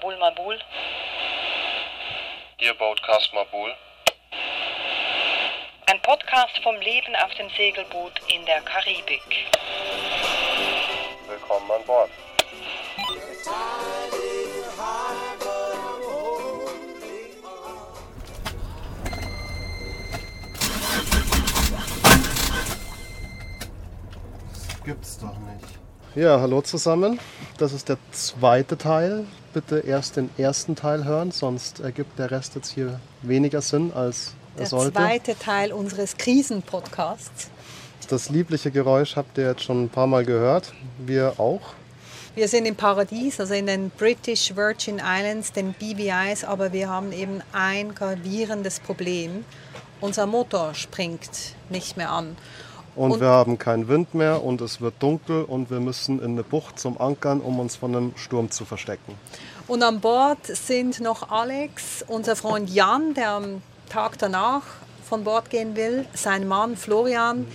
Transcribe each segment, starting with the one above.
Mabul Mabul. Ihr Boatcast Mabul. Ein Podcast vom Leben auf dem Segelboot in der Karibik. Willkommen an Bord. Das gibt's doch nicht. Ja, hallo zusammen. Das ist der zweite Teil. Bitte erst den ersten Teil hören, sonst ergibt der Rest jetzt hier weniger Sinn als er Der sollte. zweite Teil unseres Krisenpodcasts. Das liebliche Geräusch habt ihr jetzt schon ein paar Mal gehört. Wir auch. Wir sind im Paradies, also in den British Virgin Islands, den BVIs, aber wir haben eben ein gravierendes Problem. Unser Motor springt nicht mehr an. Und, Und- wir haben keinen Wind mehr und es wird dunkel und wir müssen in eine Bucht zum Ankern, um uns von einem Sturm zu verstecken. Und an Bord sind noch Alex, unser Freund Jan, der am Tag danach von Bord gehen will, sein Mann Florian,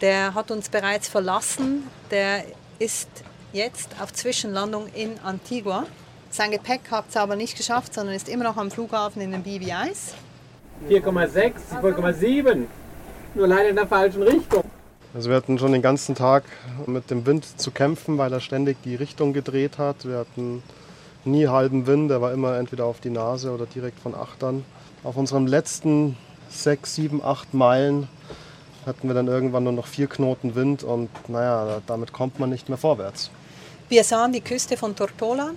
der hat uns bereits verlassen, der ist jetzt auf Zwischenlandung in Antigua. Sein Gepäck hat es aber nicht geschafft, sondern ist immer noch am Flughafen in den BVIs. 4,6, 4,7. Nur leider in der falschen Richtung. Also wir hatten schon den ganzen Tag mit dem Wind zu kämpfen, weil er ständig die Richtung gedreht hat. Wir hatten nie halben Wind, der war immer entweder auf die Nase oder direkt von Achtern. Auf unserem letzten sechs, sieben, acht Meilen hatten wir dann irgendwann nur noch vier Knoten Wind und naja, damit kommt man nicht mehr vorwärts. Wir sahen die Küste von Tortola,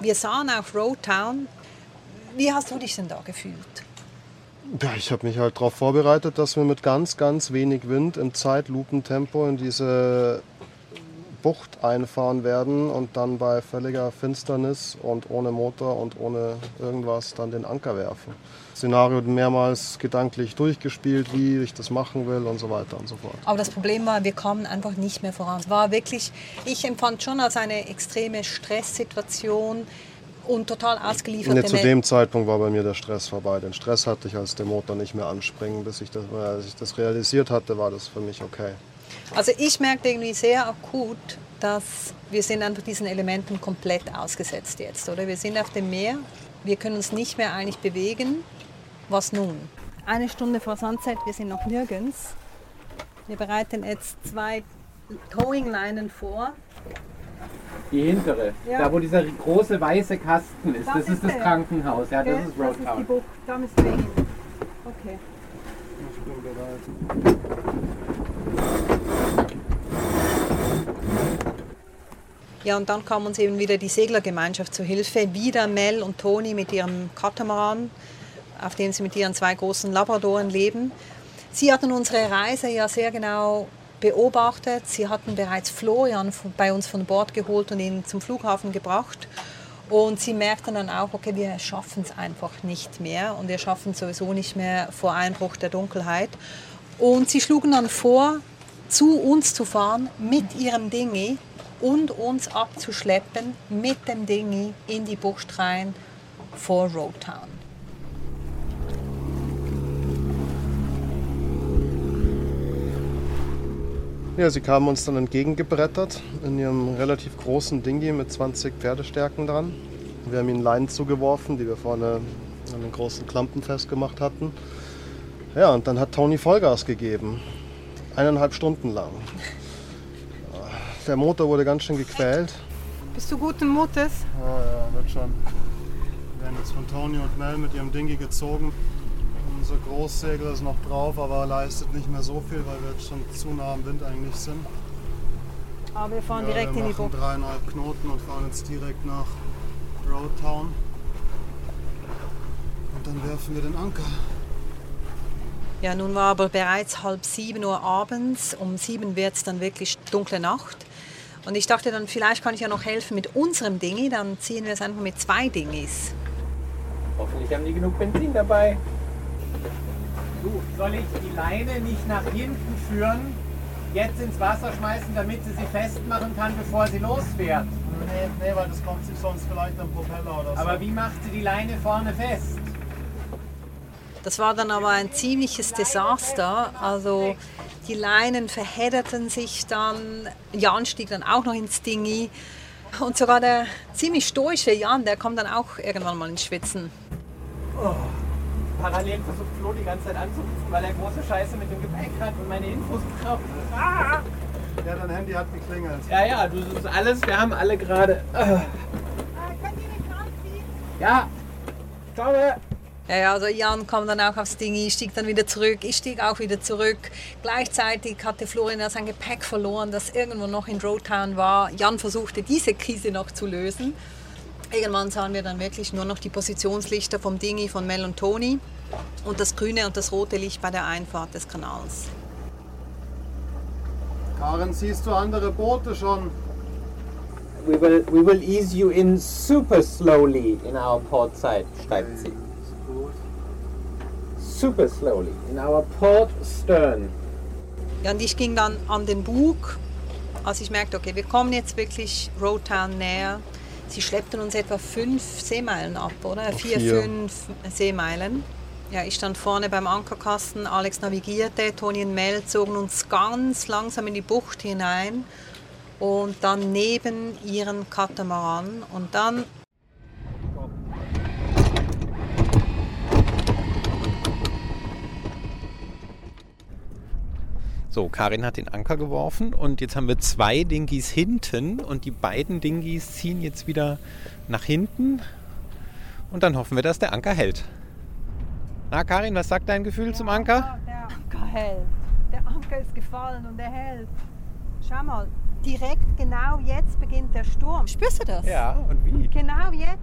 wir sahen auch Road Town. Wie hast du dich denn da gefühlt? Ja, ich habe mich halt darauf vorbereitet, dass wir mit ganz, ganz wenig Wind im Zeitlupentempo in diese Bucht einfahren werden und dann bei völliger Finsternis und ohne Motor und ohne irgendwas dann den Anker werfen. Szenario mehrmals gedanklich durchgespielt, wie ich das machen will und so weiter und so fort. Aber das Problem war, wir kamen einfach nicht mehr voran. Es war wirklich, ich empfand schon als eine extreme Stresssituation und total ausgelieferte Nee, zu dem Zeitpunkt war bei mir der Stress vorbei. Den Stress hatte ich, als der Motor nicht mehr anspringen. Bis ich das, als ich das realisiert hatte, war das für mich okay. Also ich merkte irgendwie sehr akut, dass wir sind einfach diesen Elementen komplett ausgesetzt jetzt, oder? Wir sind auf dem Meer, wir können uns nicht mehr eigentlich bewegen. Was nun? Eine Stunde vor Sunset, wir sind noch nirgends. Wir bereiten jetzt zwei Towing-Leinen vor. Die hintere. Ja. Da, wo dieser große weiße Kasten ist. Das Das, ist ist das der. Krankenhaus. Ja, das Okay, ist Roadtown. Bucht, da müssen wir hin. Okay. Ja, und dann kam uns eben wieder die Seglergemeinschaft zu Hilfe. Wieder Mel und Toni mit ihrem Katamaran, auf dem sie mit ihren zwei großen Labradoren leben. Sie hatten unsere Reise ja sehr genau beobachtet. Sie hatten bereits Florian bei uns von Bord geholt und ihn zum Flughafen gebracht. Und sie merkten dann auch, okay, wir schaffen es einfach nicht mehr und wir schaffen es sowieso nicht mehr vor Einbruch der Dunkelheit. Und sie schlugen dann vor, zu uns zu fahren mit ihrem Dingi und uns abzuschleppen mit dem Dingi in die Bucht rein vor Roadtown. Ja, sie kamen uns dann entgegengebrettert in ihrem relativ großen Dingi mit 20 Pferdestärken dran. Wir haben ihnen Leinen zugeworfen, die wir vorne an den großen Klampen festgemacht hatten. Ja, und dann hat Tony Vollgas gegeben. Eineinhalb Stunden lang. Der Motor wurde ganz schön gequält. Bist du guten Mutes? Ja, ja, wird schon. Wir werden jetzt von Tony und Mel mit ihrem Dingi gezogen. Unser Großsegler ist noch drauf, aber leistet nicht mehr so viel, weil wir jetzt schon zu nah am Wind eigentlich sind. Aber wir fahren Ja, direkt wir in die machen Bucht. dreieinhalb Knoten und fahren jetzt direkt nach Roadtown. Und dann werfen wir den Anker. Ja, nun war aber bereits halb sieben Uhr abends. Um sieben wird es dann wirklich dunkle Nacht. Und ich dachte dann, vielleicht kann ich ja noch helfen mit unserem Dingi. Dann ziehen wir es einfach mit zwei Dingis. Hoffentlich haben die genug Benzin dabei. Du, soll ich die Leine nicht nach hinten führen, jetzt ins Wasser schmeißen, damit sie sie festmachen kann, bevor sie losfährt? Nee, nee, weil das kommt sich sonst vielleicht am Propeller oder Aber wie macht sie die Leine vorne fest? Das war dann aber ein ziemliches Desaster. Also die Leinen verhedderten sich dann. Jan stieg dann auch noch ins Dingi. Und sogar der ziemlich stoische Jan, der kommt dann auch irgendwann mal ins Schwitzen. Parallel versucht Flo die ganze Zeit anzurufen, weil er große Scheiße mit dem Gepäck hat und meine Infos braucht. Ah! Ja, dein Handy hat geklingelt. Ja, ja, du das ist alles, wir haben alle gerade. Ah. Ja, ciao. Ja, ja, also Jan kam dann auch aufs Ding, ich stieg dann wieder zurück, ich stieg auch wieder zurück. Gleichzeitig hatte Florian sein Gepäck verloren, das irgendwo noch in Roadtown war. Jan versuchte diese Krise noch zu lösen. Irgendwann sahen wir dann wirklich nur noch die Positionslichter vom Dingi von Mel und Toni und das grüne und das rote Licht bei der Einfahrt des Kanals. Karen, siehst du andere Boote schon? We will, we will ease you in super slowly in our port side, schreibt sie. Super slowly in our port stern. Ja, und ich ging dann an den Bug, als ich merkte, okay, wir kommen jetzt wirklich Roadtown näher. Sie schleppten uns etwa fünf Seemeilen ab, oder? Vier, Vier. fünf Seemeilen. Ja, ich stand vorne beim Ankerkasten, Alex navigierte, Toni und Mel zogen uns ganz langsam in die Bucht hinein und dann neben ihren Katamaran und dann So, Karin hat den Anker geworfen und jetzt haben wir zwei Dingis hinten und die beiden Dingis ziehen jetzt wieder nach hinten und dann hoffen wir, dass der Anker hält. Na, Karin, was sagt dein Gefühl zum Anker? Der Anker hält. Der Anker ist gefallen und er hält. Schau mal, direkt genau jetzt beginnt der Sturm. Spürst du das? Ja, und wie? Genau jetzt.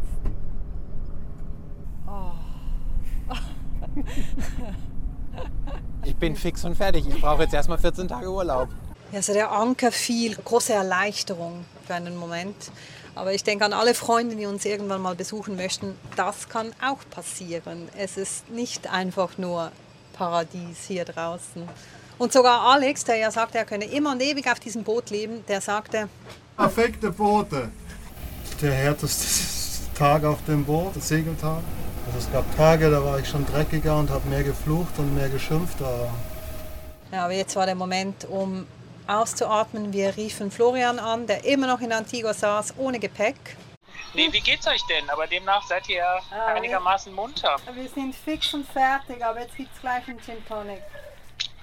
Ich bin fix und fertig. Ich brauche jetzt erstmal 14 Tage Urlaub. Ja, Also der Anker fiel, große Erleichterung für einen Moment. Aber ich denke an alle Freunde, die uns irgendwann mal besuchen möchten, das kann auch passieren. Es ist nicht einfach nur Paradies hier draußen. Und sogar Alex, der ja sagte, er könne immer und ewig auf diesem Boot leben, der sagte, Perfekte Boote. Der härteste Tag auf dem Boot, der Segeltag. Also es gab Tage, da war ich schon dreckiger und habe mehr geflucht und mehr geschimpft. Aber ja, aber jetzt war der Moment, um auszuatmen. Wir riefen Florian an, der immer noch in Antigua saß, ohne Gepäck. Nee, wie geht's euch denn? Aber demnach seid ihr einigermaßen munter. Wir sind fix und fertig, aber jetzt gibt es gleich einen Gin Tonic.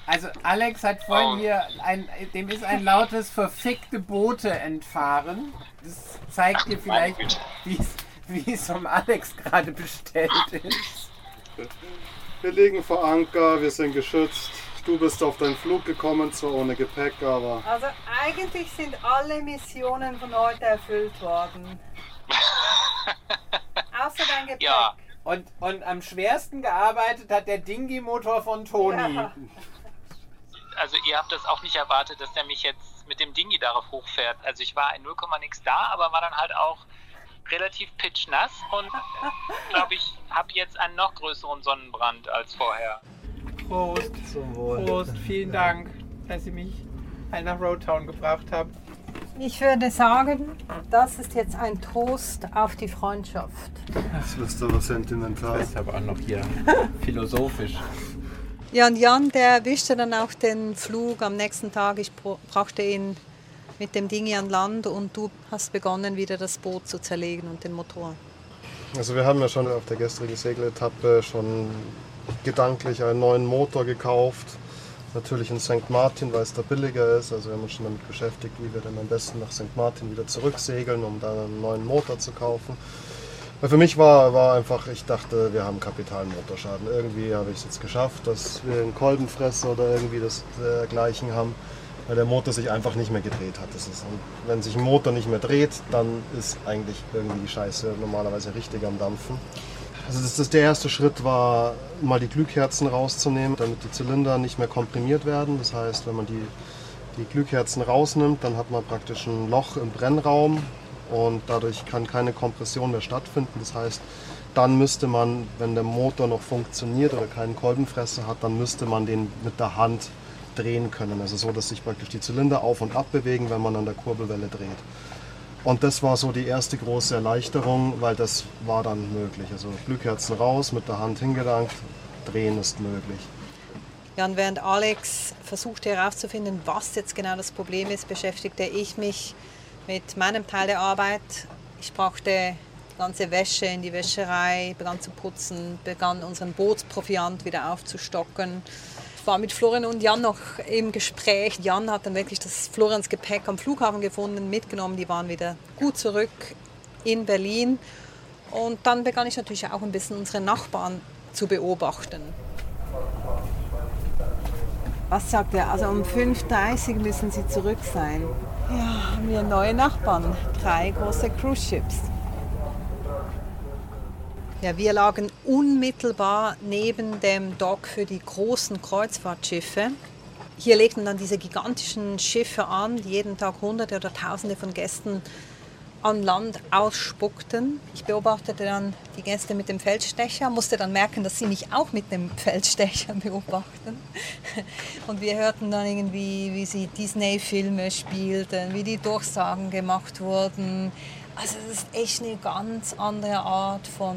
Also Alex hat vorhin Oh. hier, ein, dem ist ein lautes verfickte Boote entfahren. Das zeigt dir vielleicht, wie es- wie es um Alex gerade bestellt ist. wir liegen vor Anker, wir sind geschützt. Du bist auf deinen Flug gekommen, zwar ohne Gepäck, aber Also eigentlich sind alle Missionen von heute erfüllt worden. Außer dein Gepäck. Ja. Und, und am schwersten gearbeitet hat der Dingy-Motor von Toni. Ja. Also ihr habt das auch nicht erwartet, dass der mich jetzt mit dem Dingi darauf hochfährt. Also ich war in 0, nix da, aber war dann halt auch relativ pitchnass und glaube ich, habe jetzt einen noch größeren Sonnenbrand als vorher. Prost. Prost, vielen Dank, dass ihr mich nach Roadtown gebracht habt. Ich würde sagen, das ist jetzt ein Toast auf die Freundschaft. das ist aber sentimental. ist aber auch noch hier philosophisch. Ja, und Jan, der erwischte dann auch den Flug am nächsten Tag. Ich bra- brachte ihn mit dem Dingi an Land und du hast begonnen, wieder das Boot zu zerlegen und den Motor. Also wir haben ja schon auf der gestrigen Segeletappe schon gedanklich einen neuen Motor gekauft. Natürlich in St. Martin, weil es da billiger ist. Also wir haben uns schon damit beschäftigt, wie wir dann am besten nach St. Martin wieder zurücksegeln, um dann einen neuen Motor zu kaufen. Weil für mich war, war einfach, ich dachte, wir haben Kapitalmotorschaden. Irgendwie habe ich es jetzt geschafft, dass wir einen Kolbenfresser oder irgendwie das dergleichen haben, weil der Motor sich einfach nicht mehr gedreht hat. Das ist, wenn sich ein Motor nicht mehr dreht, dann ist eigentlich irgendwie die Scheiße normalerweise richtig am Dampfen. Also das, das, der erste Schritt war, mal die Glühkerzen rauszunehmen, damit die Zylinder nicht mehr komprimiert werden. Das heißt, wenn man die, die Glühkerzen rausnimmt, dann hat man praktisch ein Loch im Brennraum und dadurch kann keine Kompression mehr stattfinden. Das heißt, dann müsste man, wenn der Motor noch funktioniert oder keinen Kolbenfresser hat, dann müsste man den mit der Hand drehen können. Also so, dass sich praktisch die Zylinder auf und ab bewegen, wenn man an der Kurbelwelle dreht. Und das war so die erste große Erleichterung, weil das war dann möglich. Also Glühkerzen raus, mit der Hand hingelangt, drehen ist möglich. Ja, und während Alex versuchte herauszufinden, was jetzt genau das Problem ist, beschäftigte ich mich mit meinem Teil der Arbeit. Ich brachte die ganze Wäsche in die Wäscherei, begann zu putzen, begann unseren Bootsproviant wieder aufzustocken. Ich war mit Florian und Jan noch im Gespräch. Jan hat dann wirklich das Florians Gepäck am Flughafen gefunden, mitgenommen. Die waren wieder gut zurück in Berlin. Und dann begann ich natürlich auch ein bisschen unsere Nachbarn zu beobachten. Was sagt er? Also um 5.30 Uhr müssen sie zurück sein. Ja, haben wir neue Nachbarn. Drei große Cruise Ships. Ja, wir lagen unmittelbar neben dem Dock für die großen Kreuzfahrtschiffe. Hier legten dann diese gigantischen Schiffe an, die jeden Tag Hunderte oder Tausende von Gästen an Land ausspuckten. Ich beobachtete dann die Gäste mit dem Feldstecher, musste dann merken, dass sie mich auch mit dem Feldstecher beobachten. Und wir hörten dann irgendwie, wie sie Disney-Filme spielten, wie die Durchsagen gemacht wurden. Also es ist echt eine ganz andere Art von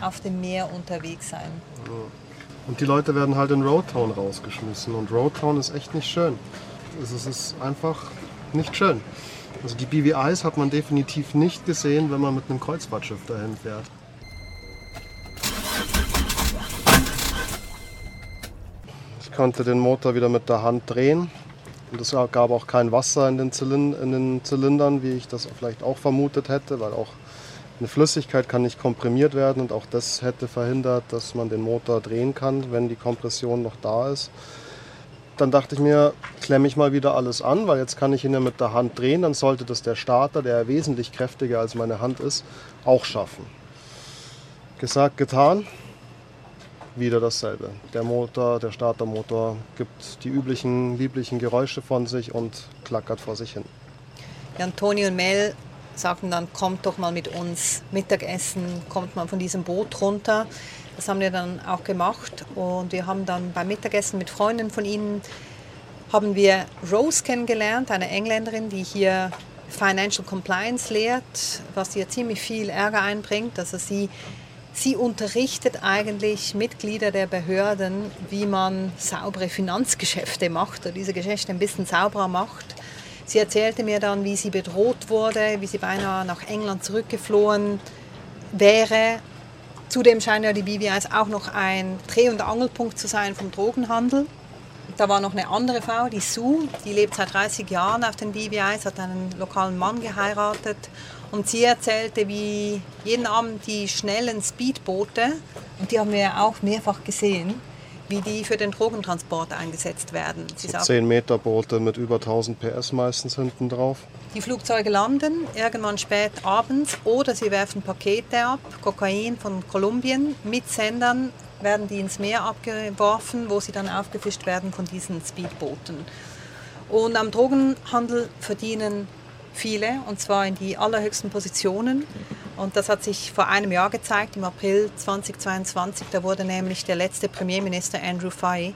auf dem Meer unterwegs sein. Und die Leute werden halt in Roadtown rausgeschmissen. Und Roadtown ist echt nicht schön. Also es ist einfach nicht schön. Also die BVIs hat man definitiv nicht gesehen, wenn man mit einem Kreuzfahrtschiff dahin fährt. Ich konnte den Motor wieder mit der Hand drehen. Und es gab auch kein Wasser in den, Zylin in den Zylindern, wie ich das vielleicht auch vermutet hätte, weil auch eine Flüssigkeit kann nicht komprimiert werden und auch das hätte verhindert, dass man den Motor drehen kann, wenn die Kompression noch da ist. Dann dachte ich mir, klemme ich mal wieder alles an, weil jetzt kann ich ihn ja mit der Hand drehen. Dann sollte das der Starter, der wesentlich kräftiger als meine Hand ist, auch schaffen. Gesagt, getan. Wieder dasselbe. Der Motor, der Startermotor gibt die üblichen, lieblichen Geräusche von sich und klackert vor sich hin. Ja, und und Mel sagten dann, kommt doch mal mit uns Mittagessen, kommt mal von diesem Boot runter. Das haben wir dann auch gemacht und wir haben dann beim Mittagessen mit Freunden von ihnen haben wir Rose kennengelernt, eine Engländerin, die hier Financial Compliance lehrt, was ihr ziemlich viel Ärger einbringt. Also sie, sie unterrichtet eigentlich Mitglieder der Behörden, wie man saubere Finanzgeschäfte macht oder diese Geschäfte ein bisschen sauberer macht. Sie erzählte mir dann, wie sie bedroht wurde, wie sie beinahe nach England zurückgeflohen wäre Zudem scheinen ja die BVIs auch noch ein Dreh- und Angelpunkt zu sein vom Drogenhandel. Da war noch eine andere Frau, die Sue, die lebt seit 30 Jahren auf den BVIs, hat einen lokalen Mann geheiratet und sie erzählte, wie jeden Abend die schnellen Speedboote, und die haben wir ja auch mehrfach gesehen, wie die für den Drogentransport eingesetzt werden. Sie so 10 Meter Boote mit über 1000 PS meistens hinten drauf. Die Flugzeuge landen irgendwann spät abends oder sie werfen Pakete ab, Kokain von Kolumbien mit Sendern werden die ins Meer abgeworfen, wo sie dann aufgefischt werden von diesen Speedbooten. Und am Drogenhandel verdienen viele, und zwar in die allerhöchsten Positionen. Und das hat sich vor einem Jahr gezeigt, im April 2022. Da wurde nämlich der letzte Premierminister Andrew Fay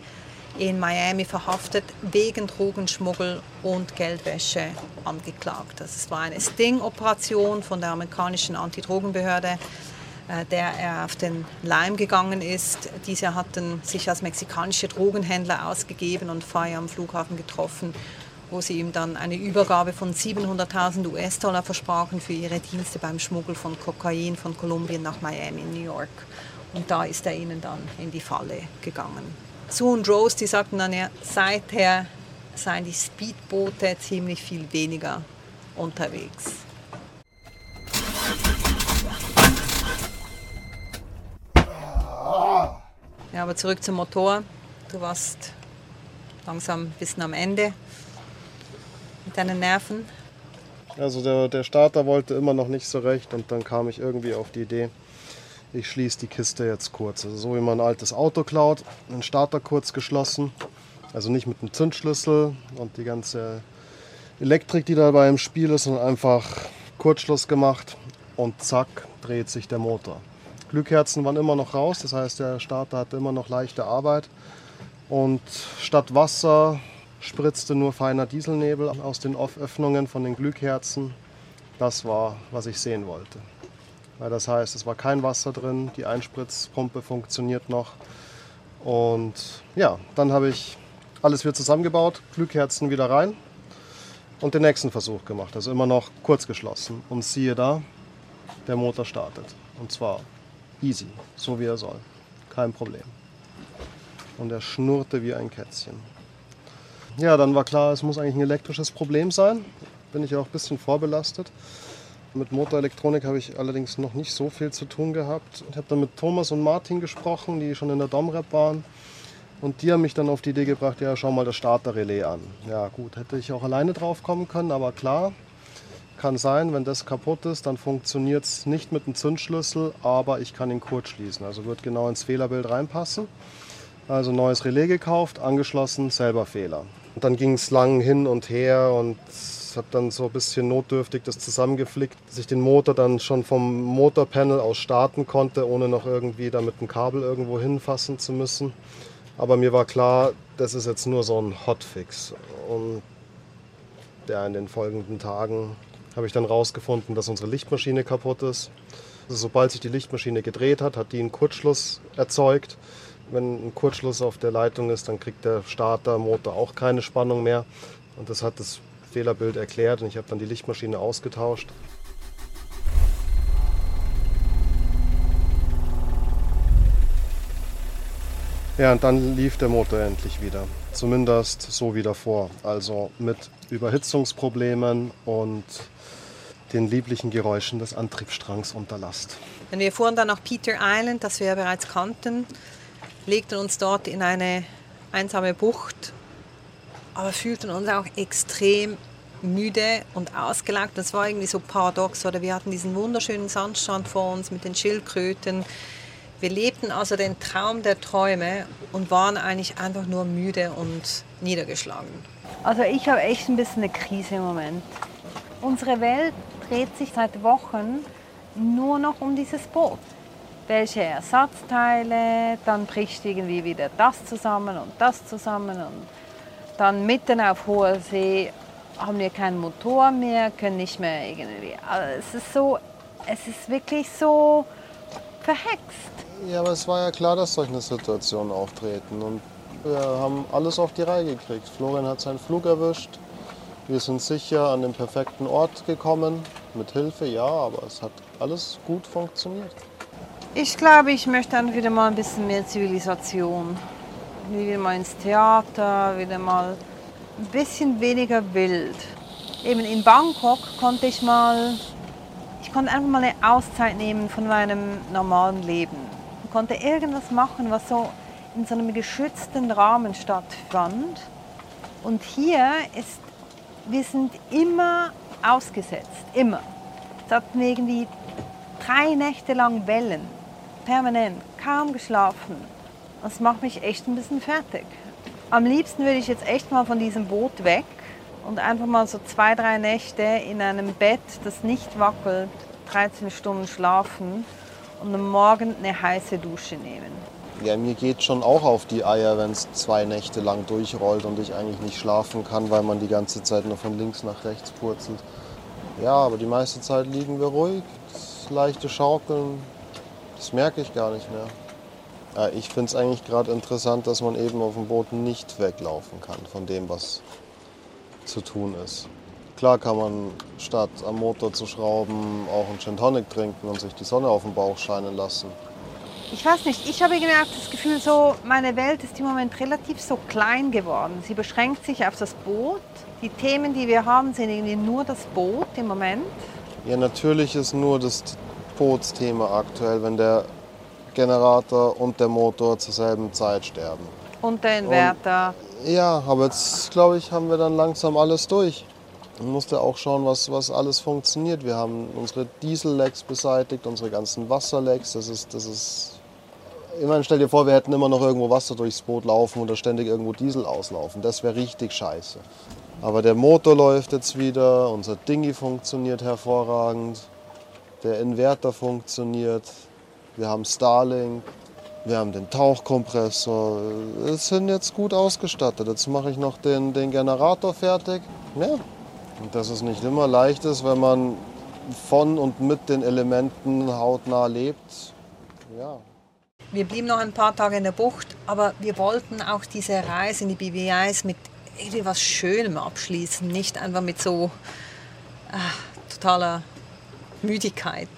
in Miami verhaftet wegen Drogenschmuggel und Geldwäsche angeklagt. Das war eine Sting-Operation von der amerikanischen Antidrogenbehörde, äh, der er auf den Leim gegangen ist. Diese hatten sich als mexikanische Drogenhändler ausgegeben und Fire am Flughafen getroffen, wo sie ihm dann eine Übergabe von 700.000 US-Dollar versprachen für ihre Dienste beim Schmuggel von Kokain von Kolumbien nach Miami New York. Und da ist er ihnen dann in die Falle gegangen. Sue und Rose, die sagten dann ja, seither seien die Speedboote ziemlich viel weniger unterwegs. Ja, aber zurück zum Motor. Du warst langsam ein bisschen am Ende mit deinen Nerven. Also der, der Starter wollte immer noch nicht so recht und dann kam ich irgendwie auf die Idee, ich schließe die Kiste jetzt kurz. Also so wie man ein altes Auto klaut, den Starter kurz geschlossen. Also nicht mit einem Zündschlüssel und die ganze Elektrik, die dabei im Spiel ist, sondern einfach Kurzschluss gemacht und zack, dreht sich der Motor. Glühkerzen waren immer noch raus, das heißt der Starter hatte immer noch leichte Arbeit. Und statt Wasser spritzte nur feiner Dieselnebel aus den Öffnungen von den Glühkerzen. Das war, was ich sehen wollte. Das heißt, es war kein Wasser drin, die Einspritzpumpe funktioniert noch. Und ja, dann habe ich alles wieder zusammengebaut, Glühkerzen wieder rein und den nächsten Versuch gemacht. Also immer noch kurz geschlossen. Und siehe da, der Motor startet. Und zwar easy, so wie er soll. Kein Problem. Und er schnurrte wie ein Kätzchen. Ja, dann war klar, es muss eigentlich ein elektrisches Problem sein. Bin ich auch ein bisschen vorbelastet. Mit Motorelektronik habe ich allerdings noch nicht so viel zu tun gehabt. Ich habe dann mit Thomas und Martin gesprochen, die schon in der Domrep waren. Und die haben mich dann auf die Idee gebracht, ja, schau mal das Starterrelais an. Ja gut, hätte ich auch alleine drauf kommen können, aber klar, kann sein, wenn das kaputt ist, dann funktioniert es nicht mit dem Zündschlüssel, aber ich kann ihn kurz schließen. Also wird genau ins Fehlerbild reinpassen. Also neues Relais gekauft, angeschlossen, selber Fehler. Und dann ging es lang hin und her und habe dann so ein bisschen notdürftig das zusammengeflickt, dass ich den Motor dann schon vom Motorpanel aus starten konnte, ohne noch irgendwie da mit dem Kabel irgendwo hinfassen zu müssen. Aber mir war klar, das ist jetzt nur so ein Hotfix. Und ja, in den folgenden Tagen habe ich dann rausgefunden, dass unsere Lichtmaschine kaputt ist. Also sobald sich die Lichtmaschine gedreht hat, hat die einen Kurzschluss erzeugt. Wenn ein Kurzschluss auf der Leitung ist, dann kriegt der Startermotor auch keine Spannung mehr. Und das hat das Fehlerbild erklärt und ich habe dann die Lichtmaschine ausgetauscht. Ja, und dann lief der Motor endlich wieder. Zumindest so wie davor. Also mit Überhitzungsproblemen und den lieblichen Geräuschen des Antriebsstrangs unter Last. Und wir fuhren dann nach Peter Island, das wir ja bereits kannten, legten uns dort in eine einsame Bucht, aber fühlten uns auch extrem müde und ausgelaugt. Das war irgendwie so paradox. Oder wir hatten diesen wunderschönen Sandstrand vor uns mit den Schildkröten. Wir lebten also den Traum der Träume und waren eigentlich einfach nur müde und niedergeschlagen. Also ich habe echt ein bisschen eine Krise im Moment. Unsere Welt dreht sich seit Wochen nur noch um dieses Boot. Welche Ersatzteile, dann bricht irgendwie wieder das zusammen und das zusammen und dann mitten auf hoher See haben wir keinen Motor mehr, können nicht mehr irgendwie. Also es ist so, es ist wirklich so verhext. Ja, aber es war ja klar, dass solche Situationen auftreten und wir haben alles auf die Reihe gekriegt. Florian hat seinen Flug erwischt. Wir sind sicher an den perfekten Ort gekommen. Mit Hilfe, ja, aber es hat alles gut funktioniert. Ich glaube, ich möchte dann wieder mal ein bisschen mehr Zivilisation. Wieder mal ins Theater, wieder mal ein bisschen weniger wild. Eben in Bangkok konnte ich mal, ich konnte einfach mal eine Auszeit nehmen von meinem normalen Leben. Ich konnte irgendwas machen, was so in so einem geschützten Rahmen stattfand. Und hier ist, wir sind immer ausgesetzt, immer. Es hatten irgendwie drei Nächte lang Wellen, permanent, kaum geschlafen. Das macht mich echt ein bisschen fertig. Am liebsten würde ich jetzt echt mal von diesem Boot weg und einfach mal so zwei, drei Nächte in einem Bett, das nicht wackelt, 13 Stunden schlafen und am Morgen eine heiße Dusche nehmen. Ja, mir geht schon auch auf die Eier, wenn es zwei Nächte lang durchrollt und ich eigentlich nicht schlafen kann, weil man die ganze Zeit nur von links nach rechts purzelt. Ja, aber die meiste Zeit liegen wir ruhig. Das leichte Schaukeln, das merke ich gar nicht mehr. Ja, ich finde es eigentlich gerade interessant, dass man eben auf dem Boot nicht weglaufen kann von dem, was zu tun ist. Klar kann man statt am Motor zu schrauben auch einen Gin Tonic trinken und sich die Sonne auf den Bauch scheinen lassen. Ich weiß nicht, ich habe gemerkt, das Gefühl, so, meine Welt ist im Moment relativ so klein geworden. Sie beschränkt sich auf das Boot. Die Themen, die wir haben, sind irgendwie nur das Boot im Moment. Ja, natürlich ist nur das Bootsthema aktuell, wenn der Generator und der Motor zur selben Zeit sterben. Und der Inverter. Und, ja, aber jetzt glaube ich, haben wir dann langsam alles durch. Man musste auch schauen, was, was alles funktioniert. Wir haben unsere Diesellecks beseitigt, unsere ganzen Wasserlecks. Das ist, das ist. Meine, stell dir vor, wir hätten immer noch irgendwo Wasser durchs Boot laufen oder ständig irgendwo Diesel auslaufen. Das wäre richtig scheiße. Aber der Motor läuft jetzt wieder, unser Dingi funktioniert hervorragend, der Inverter funktioniert, wir haben Starlink, wir haben den Tauchkompressor. Wir sind jetzt gut ausgestattet. Jetzt mache ich noch den, den Generator fertig. Ja. Und dass es nicht immer leicht ist, wenn man von und mit den Elementen hautnah lebt. Ja. Wir blieben noch ein paar Tage in der Bucht, aber wir wollten auch diese Reise in die BVIs mit irgendwie was Schönem abschließen, nicht einfach mit so ah, totaler Müdigkeit.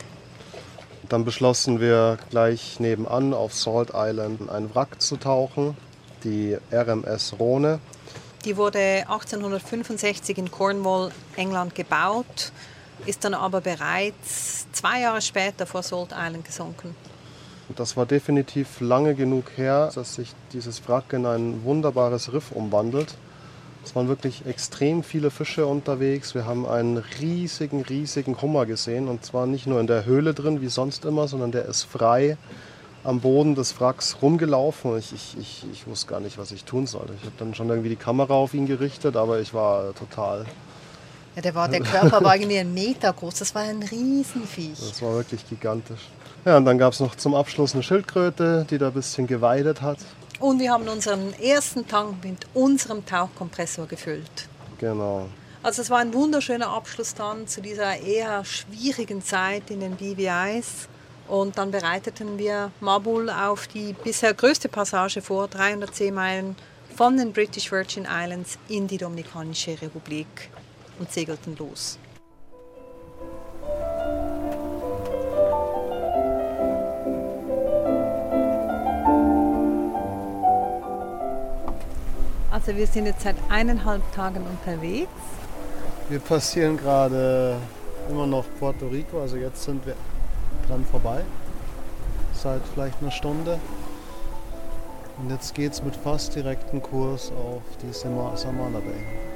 Dann beschlossen wir gleich nebenan auf Salt Island in ein Wrack zu tauchen, die RMS Rhone. Die wurde 1865 in Cornwall, England gebaut, ist dann aber bereits zwei Jahre später vor Salt Island gesunken. Das war definitiv lange genug her, dass sich dieses Wrack in ein wunderbares Riff umwandelt. Es waren wirklich extrem viele Fische unterwegs. Wir haben einen riesigen, riesigen Hummer gesehen. Und zwar nicht nur in der Höhle drin, wie sonst immer, sondern der ist frei am Boden des Wracks rumgelaufen. Ich, ich, ich, ich wusste gar nicht, was ich tun sollte. Ich habe dann schon irgendwie die Kamera auf ihn gerichtet, aber ich war total. Ja, der, war, der Körper war irgendwie einen Meter groß. Das war ein Riesenviech. Das war wirklich gigantisch. Ja, und dann gab es noch zum Abschluss eine Schildkröte, die da ein bisschen geweidet hat. Und wir haben unseren ersten Tank mit unserem Tauchkompressor gefüllt. Genau. Also es war ein wunderschöner Abschluss dann zu dieser eher schwierigen Zeit in den BVIs. Und dann bereiteten wir Mabul auf die bisher größte Passage vor, 310 Meilen von den British Virgin Islands in die Dominikanische Republik und segelten los. Also wir sind jetzt seit eineinhalb Tagen unterwegs. Wir passieren gerade immer noch Puerto Rico, also jetzt sind wir dran vorbei. Seit vielleicht einer Stunde. Und jetzt geht es mit fast direktem Kurs auf die Samana Bay.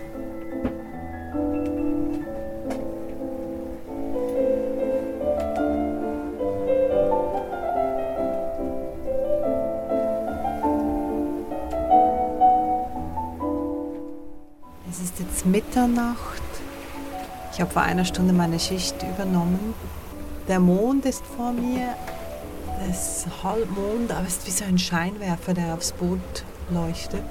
Mitternacht. Ich habe vor einer Stunde meine Schicht übernommen. Der Mond ist vor mir. Es ist Halbmond, aber es ist wie so ein Scheinwerfer, der aufs Boot leuchtet.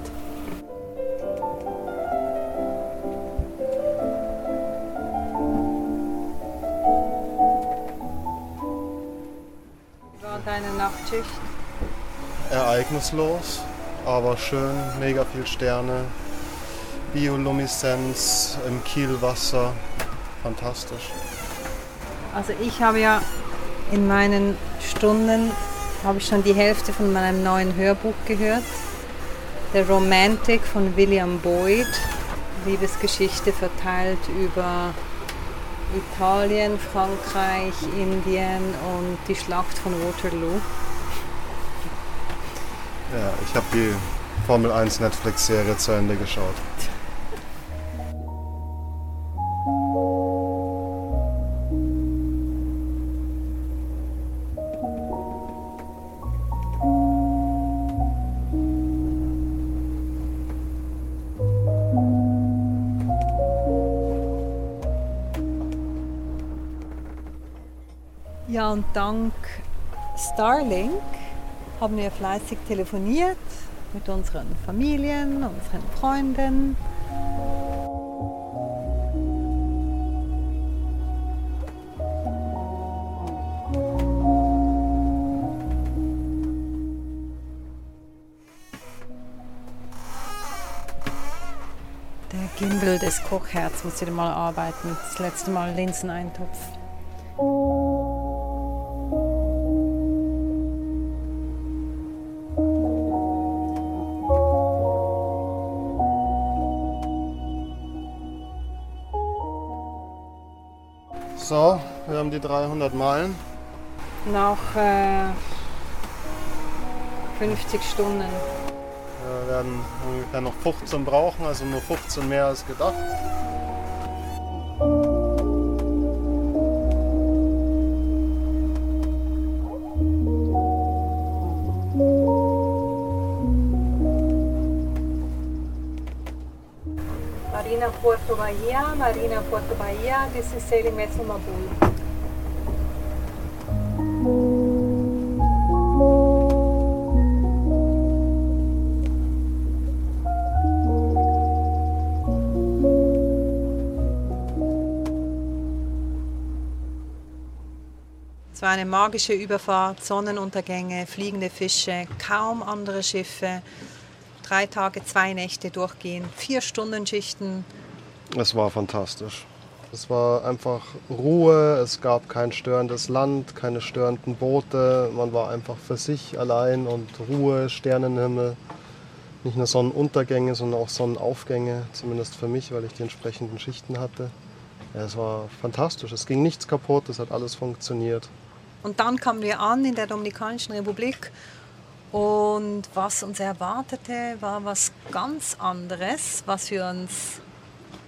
Wie war deine Nachtschicht? Ereignislos, aber schön, mega viel Sterne, Biolumineszenz im Kielwasser, fantastisch. Also ich habe ja in meinen Stunden habe ich schon die Hälfte von meinem neuen Hörbuch gehört. The Romantic von William Boyd. Liebesgeschichte verteilt über Italien, Frankreich, Indien und die Schlacht von Waterloo. Ja, ich habe die Formel 1 Netflix-Serie zu Ende geschaut. Dank Starlink haben wir fleißig telefoniert mit unseren Familien, unseren Freunden. Der Gimbal des Kochherz muss wieder mal arbeiten. Das letzte Mal Linseneintopf. So, wir haben die 300 Meilen. Nach äh, 50 Stunden. Wir werden ungefähr noch 15 brauchen, also nur 15 mehr als gedacht. Bahia, Marina Puerto Bahia, this is sailing vessel Mabul. Es war eine magische Überfahrt, Sonnenuntergänge, fliegende Fische, kaum andere Schiffe, drei Tage, zwei Nächte durchgehen, vier Stunden Schichten. Es war fantastisch. Es war einfach Ruhe, es gab kein störendes Land, keine störenden Boote. Man war einfach für sich allein und Ruhe, Sternenhimmel. Nicht nur Sonnenuntergänge, sondern auch Sonnenaufgänge, zumindest für mich, weil ich die entsprechenden Schichten hatte. Ja, es war fantastisch. Es ging nichts kaputt, es hat alles funktioniert. Und dann kamen wir an in der Dominikanischen Republik und was uns erwartete, war was ganz anderes, was wir uns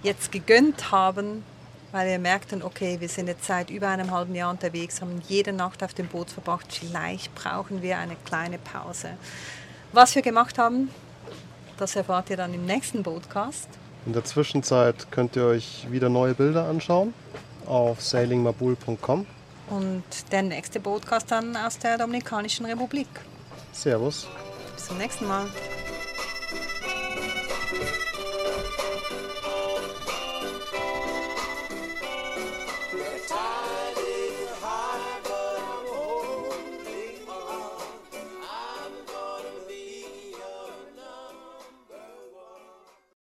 jetzt gegönnt haben, weil wir merkten, okay, wir sind jetzt seit über einem halben Jahr unterwegs, haben jede Nacht auf dem Boot verbracht, vielleicht brauchen wir eine kleine Pause. Was wir gemacht haben, das erfahrt ihr dann im nächsten Podcast. In der Zwischenzeit könnt ihr euch wieder neue Bilder anschauen auf sailingmabul.com. Und der nächste Podcast dann aus der Dominikanischen Republik. Servus. Bis zum nächsten Mal.